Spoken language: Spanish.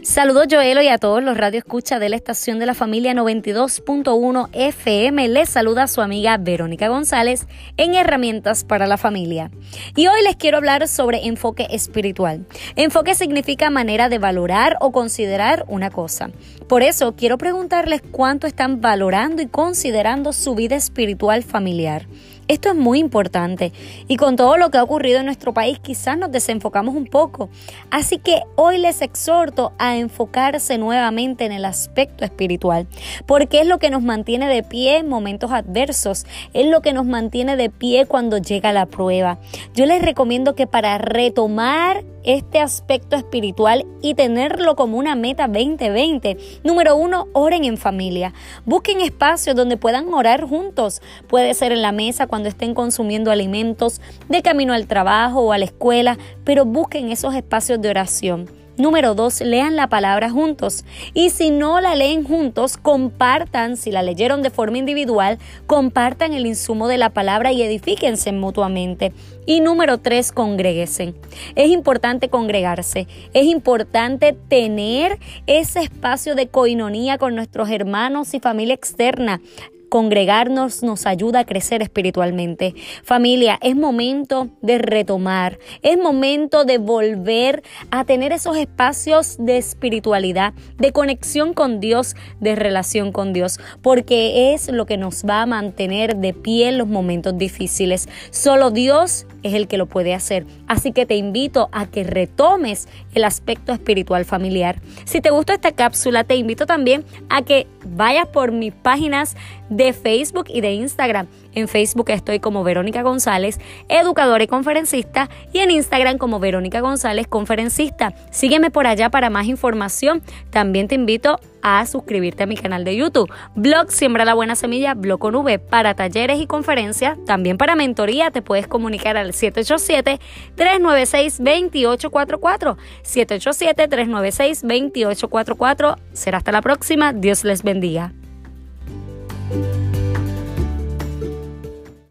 Saludos Joelo y a todos los radio escucha de la estación de la familia 92.1 FM. Les saluda su amiga Verónica González en Herramientas para la Familia. Y hoy les quiero hablar sobre enfoque espiritual. Enfoque significa manera de valorar o considerar una cosa. Por eso quiero preguntarles cuánto están valorando y considerando su vida espiritual familiar. Esto es muy importante y con todo lo que ha ocurrido en nuestro país quizás nos desenfocamos un poco. Así que hoy les exhorto a enfocarse nuevamente en el aspecto espiritual, porque es lo que nos mantiene de pie en momentos adversos, es lo que nos mantiene de pie cuando llega la prueba. Yo les recomiendo que para retomar este aspecto espiritual y tenerlo como una meta 2020. Número uno, oren en familia. Busquen espacios donde puedan orar juntos. Puede ser en la mesa cuando estén consumiendo alimentos, de camino al trabajo o a la escuela, pero busquen esos espacios de oración. Número dos, lean la palabra juntos. Y si no la leen juntos, compartan, si la leyeron de forma individual, compartan el insumo de la palabra y edifíquense mutuamente. Y número tres, congreguesen. Es importante congregarse. Es importante tener ese espacio de coinonía con nuestros hermanos y familia externa congregarnos nos ayuda a crecer espiritualmente. Familia, es momento de retomar, es momento de volver a tener esos espacios de espiritualidad, de conexión con Dios, de relación con Dios, porque es lo que nos va a mantener de pie en los momentos difíciles. Solo Dios es el que lo puede hacer. Así que te invito a que retomes el aspecto espiritual familiar. Si te gustó esta cápsula, te invito también a que vayas por mis páginas de Facebook y de Instagram. En Facebook estoy como Verónica González, educadora y conferencista, y en Instagram como Verónica González, conferencista. Sígueme por allá para más información. También te invito a suscribirte a mi canal de YouTube. Blog Siembra la Buena Semilla, blog con V, para talleres y conferencias. También para mentoría te puedes comunicar al 787-396-2844. 787-396-2844. Será hasta la próxima. Dios les bendiga.